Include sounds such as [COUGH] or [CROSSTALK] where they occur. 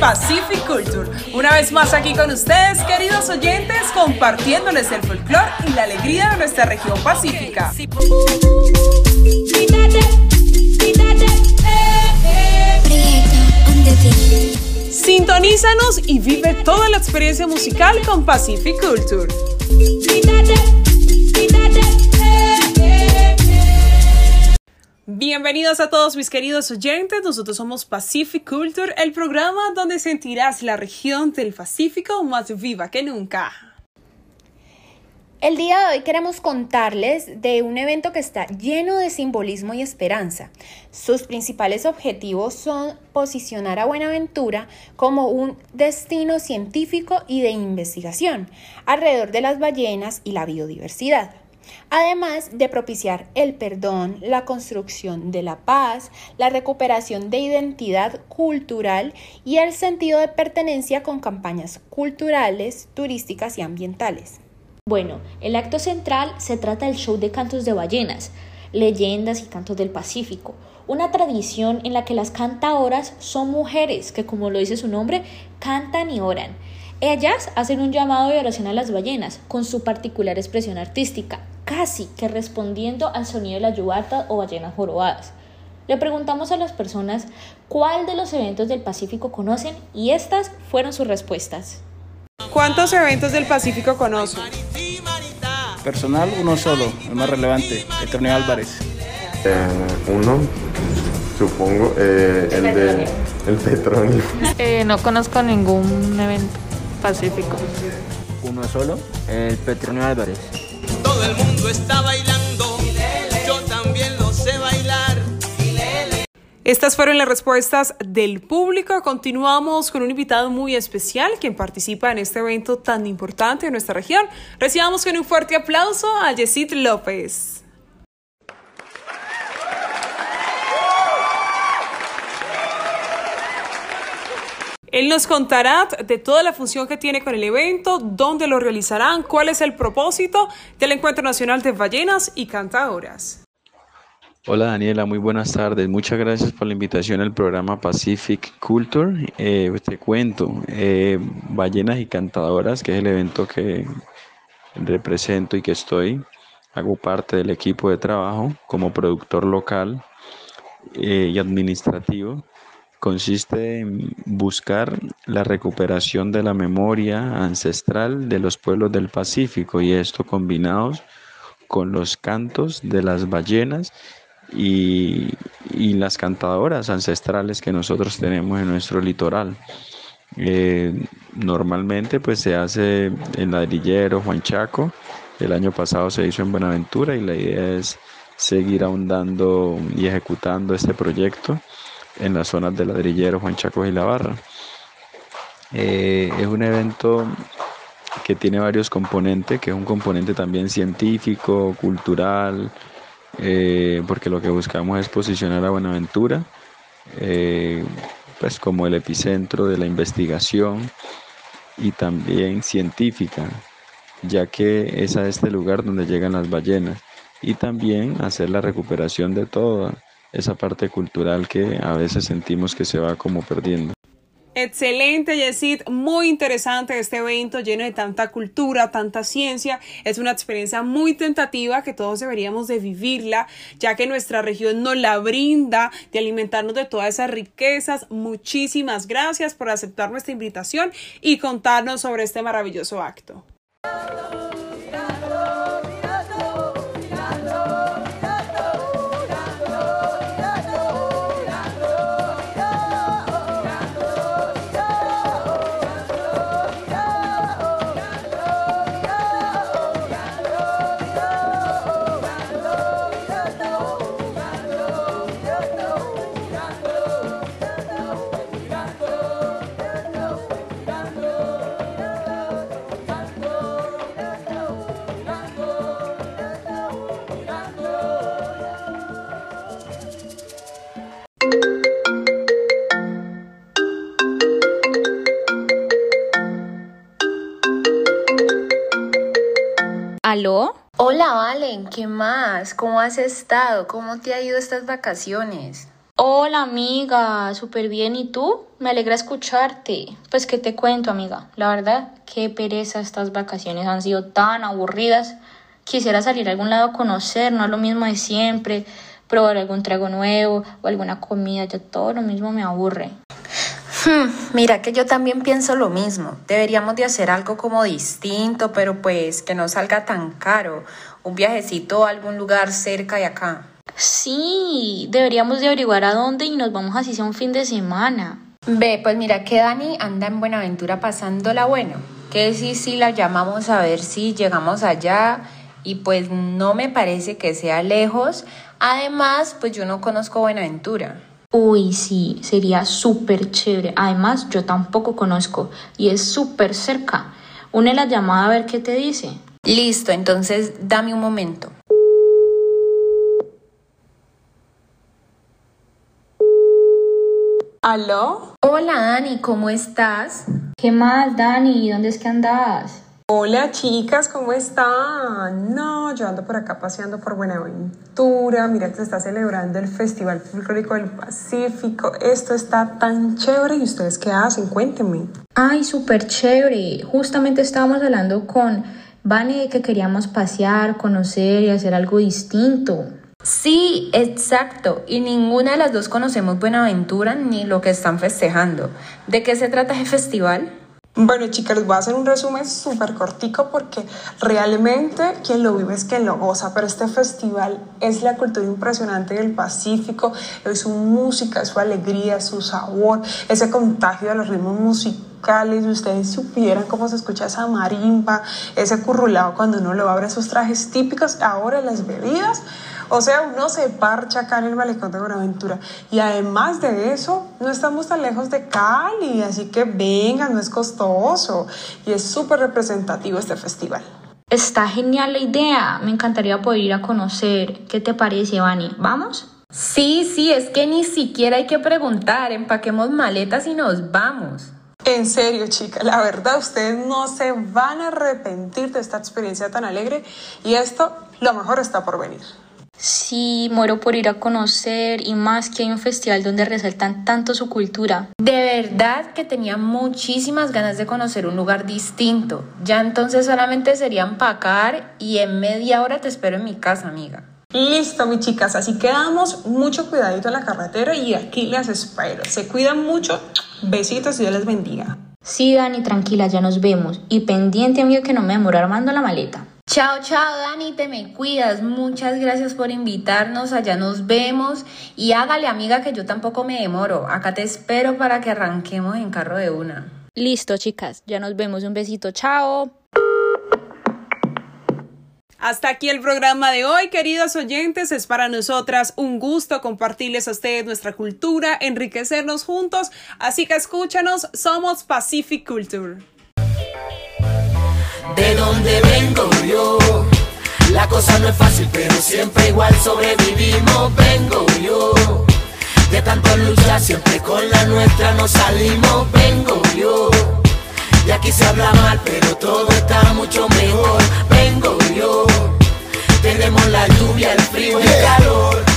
Pacific Culture. Una vez más aquí con ustedes, queridos oyentes, compartiéndoles el folclore y la alegría de nuestra región pacífica. Sintonízanos y vive toda la experiencia musical con Pacific Culture. Bienvenidos a todos mis queridos oyentes, nosotros somos Pacific Culture, el programa donde sentirás la región del Pacífico más viva que nunca. El día de hoy queremos contarles de un evento que está lleno de simbolismo y esperanza. Sus principales objetivos son posicionar a Buenaventura como un destino científico y de investigación alrededor de las ballenas y la biodiversidad además de propiciar el perdón, la construcción de la paz, la recuperación de identidad cultural y el sentido de pertenencia con campañas culturales, turísticas y ambientales. Bueno, el acto central se trata del show de cantos de ballenas, leyendas y cantos del Pacífico, una tradición en la que las cantadoras son mujeres que, como lo dice su nombre, cantan y oran. Ellas hacen un llamado de oración a las ballenas con su particular expresión artística, casi que respondiendo al sonido de la yubarta o ballenas jorobadas. Le preguntamos a las personas cuál de los eventos del Pacífico conocen y estas fueron sus respuestas. ¿Cuántos eventos del Pacífico conocen? Personal, uno solo, el más relevante, el torneo Álvarez. Eh, uno, supongo, eh, el de el petróleo. [LAUGHS] Eh, no conozco ningún evento pacífico. Uno solo, el Petronio Álvarez todo el mundo está bailando, yo también lo sé bailar. Estas fueron las respuestas del público. Continuamos con un invitado muy especial quien participa en este evento tan importante en nuestra región. Recibamos con un fuerte aplauso a Yesid López. Él nos contará de toda la función que tiene con el evento, dónde lo realizarán, cuál es el propósito del Encuentro Nacional de Ballenas y Cantadoras. Hola Daniela, muy buenas tardes. Muchas gracias por la invitación al programa Pacific Culture. Eh, te cuento, eh, Ballenas y Cantadoras, que es el evento que represento y que estoy, hago parte del equipo de trabajo como productor local eh, y administrativo consiste en buscar la recuperación de la memoria ancestral de los pueblos del Pacífico y esto combinados con los cantos de las ballenas y, las cantadoras ancestrales que nosotros tenemos en nuestro litoral. Eh, normalmente pues se hace en ladrillero Juan Chaco, el año pasado se hizo en Buenaventura y la idea es seguir ahondando y ejecutando este proyecto en las zonas de ladrillero, Juan Chaco y La Barra. Eh, es un evento que tiene varios componentes, que es un componente también científico, cultural, eh, porque lo que buscamos es posicionar a Buenaventura eh, pues como el epicentro de la investigación y también científica, ya que es a este lugar donde llegan las ballenas, y también hacer la recuperación de todo esa parte cultural que a veces sentimos que se va como perdiendo. Excelente, Yesid. Muy interesante este evento lleno de tanta cultura, tanta ciencia. Es una experiencia muy tentativa que todos deberíamos de vivirla, ya que nuestra región nos la brinda de alimentarnos de todas esas riquezas. Muchísimas gracias por aceptar nuestra invitación y contarnos sobre este maravilloso acto. ¿Aló? Hola, Valen, ¿qué más? ¿Cómo has estado? ¿Cómo te ha ido estas vacaciones? Hola amiga, súper bien. ¿Y tú? Me alegra escucharte. Pues que te cuento amiga. La verdad, qué pereza estas vacaciones han sido tan aburridas. Quisiera salir a algún lado a conocer, no es lo mismo de siempre, probar algún trago nuevo o alguna comida, ya todo lo mismo me aburre. Hmm, mira que yo también pienso lo mismo. Deberíamos de hacer algo como distinto, pero pues que no salga tan caro. Un viajecito a algún lugar cerca de acá. Sí, deberíamos de averiguar a dónde y nos vamos así sea un fin de semana. Ve, pues mira que Dani anda en Buenaventura pasándola bueno. Que si sí, la llamamos a ver si llegamos allá y pues no me parece que sea lejos. Además, pues yo no conozco Buenaventura. Uy, sí, sería súper chévere. Además, yo tampoco conozco y es súper cerca. Une la llamada a ver qué te dice. Listo, entonces dame un momento. ¿Aló? Hola Dani, ¿cómo estás? ¿Qué más, Dani? ¿Dónde es que andas? Hola chicas, ¿cómo están? No, yo ando por acá paseando por Buenaventura. Mira que se está celebrando el Festival Folclórico del Pacífico. Esto está tan chévere. ¿Y ustedes qué hacen? Cuéntenme. Ay, súper chévere. Justamente estábamos hablando con Vane de que queríamos pasear, conocer y hacer algo distinto. Sí, exacto. Y ninguna de las dos conocemos Buenaventura ni lo que están festejando. ¿De qué se trata ese festival? Bueno, chicas, les voy a hacer un resumen súper cortico porque realmente quien lo vive es quien lo goza, pero este festival es la cultura impresionante del Pacífico, es su música, su alegría, su sabor, ese contagio de los ritmos musicales, ustedes supieran cómo se escucha esa marimba, ese currulado cuando uno lo abre, sus trajes típicos, ahora las bebidas, o sea, uno se parcha acá en el malecón de Buenaventura. Y además de eso, no estamos tan lejos de Cali, así que vengan, no es costoso. Y es súper representativo este festival. Está genial la idea. Me encantaría poder ir a conocer. ¿Qué te parece, Vani? ¿Vamos? Sí, sí, es que ni siquiera hay que preguntar. Empaquemos maletas y nos vamos. En serio, chica, la verdad, ustedes no se van a arrepentir de esta experiencia tan alegre y esto, lo mejor está por venir. Sí, muero por ir a conocer y más que hay un festival donde resaltan tanto su cultura. De verdad que tenía muchísimas ganas de conocer un lugar distinto. Ya entonces solamente sería empacar y en media hora te espero en mi casa, amiga. Listo, mis chicas, así quedamos. Mucho cuidadito en la carretera y aquí las espero. Se cuidan mucho. Besitos y Dios les bendiga. Sí, Dani, tranquila, ya nos vemos. Y pendiente, amigo, que no me demore armando la maleta. Chao, chao, Dani, te me cuidas. Muchas gracias por invitarnos. Allá nos vemos. Y hágale, amiga, que yo tampoco me demoro. Acá te espero para que arranquemos en carro de una. Listo, chicas, ya nos vemos. Un besito, chao. Hasta aquí el programa de hoy, queridos oyentes. Es para nosotras un gusto compartirles a ustedes nuestra cultura, enriquecernos juntos. Así que escúchanos, somos Pacific Culture de donde vengo yo. La cosa no es fácil, pero siempre igual sobrevivimos. Vengo yo. De tanto luchar, siempre con la nuestra nos salimos. Vengo yo. Y aquí se habla mal, pero todo está mucho mejor. Vengo yo. Tenemos la lluvia, el frío y el calor.